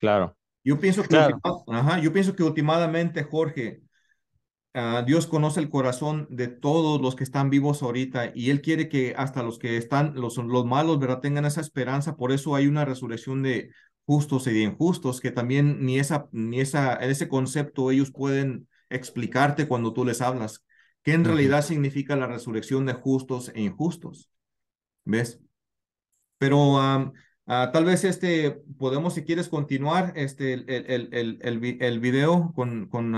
Claro. Yo pienso que, ajá, yo pienso que últimamente, Jorge, Ah, Dios conoce el corazón de todos los que están vivos ahorita y Él quiere que hasta los que están, los, los malos, ¿verdad? Tengan esa esperanza. Por eso hay una resurrección de justos y de injustos que también ni esa, ni esa, ese concepto ellos pueden explicarte cuando tú les hablas. ¿Qué en realidad significa la resurrección de justos e injustos? ¿Ves? Pero ah, tal vez este, podemos, si quieres continuar, este, el, el, el, el, el video con, con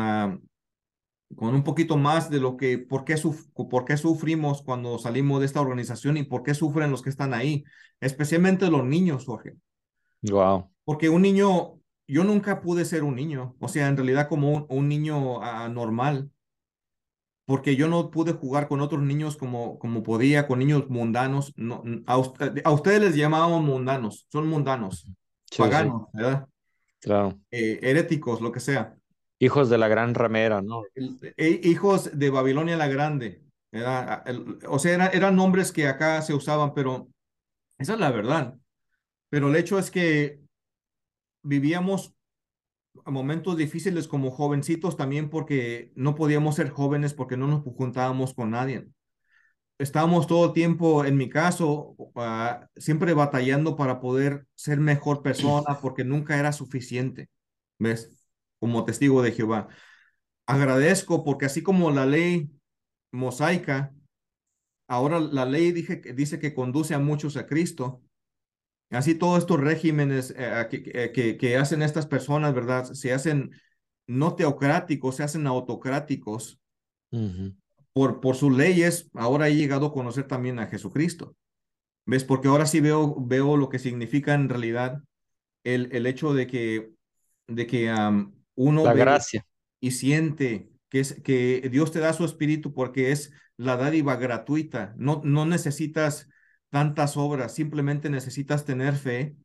con un poquito más de lo que, por qué, por qué sufrimos cuando salimos de esta organización y por qué sufren los que están ahí, especialmente los niños, Jorge. Wow. Porque un niño, yo nunca pude ser un niño, o sea, en realidad como un, niño uh, normal, porque yo no pude jugar con otros niños como, como podía, con niños mundanos. No, a, a ustedes les llamábamos mundanos, son mundanos, paganos, ¿verdad? Claro. Eh, heréticos, lo que sea. Hijos de la gran ramera, ¿no? E, hijos de Babilonia la Grande. o sea, eran nombres que acá se usaban, pero esa es la verdad. Pero el hecho es que vivíamos momentos difíciles como jovencitos también porque no podíamos ser jóvenes porque no nos juntábamos con nadie. Estábamos todo el tiempo, en mi caso, ah, siempre batallando para poder ser mejor persona porque nunca era suficiente. ¿Ves? como testigo de Jehová. Agradezco porque así como la ley mosaica, ahora la ley dice, dice que conduce a muchos a Cristo. Así todos estos regímenes eh, que, que, hacen estas personas, ¿verdad? Se hacen no teocráticos, se hacen autocráticos. por, por sus leyes, ahora he llegado a conocer también a Jesucristo. ¿Ves? Porque ahora sí veo, veo lo que significa en realidad el, el hecho de que, de que uno la gracia. y siente que, es, que Dios te da su espíritu porque es la dádiva gratuita. No, no necesitas tantas obras, simplemente necesitas tener fe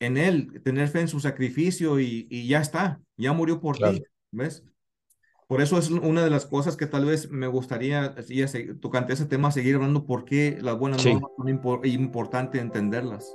en Él, tener fe en su sacrificio y, y ya está, ya murió por ti, ¿ves? Por eso es una de las cosas que tal vez me gustaría, tocante ese tema, seguir hablando, porque las buenas normas son importantes entenderlas.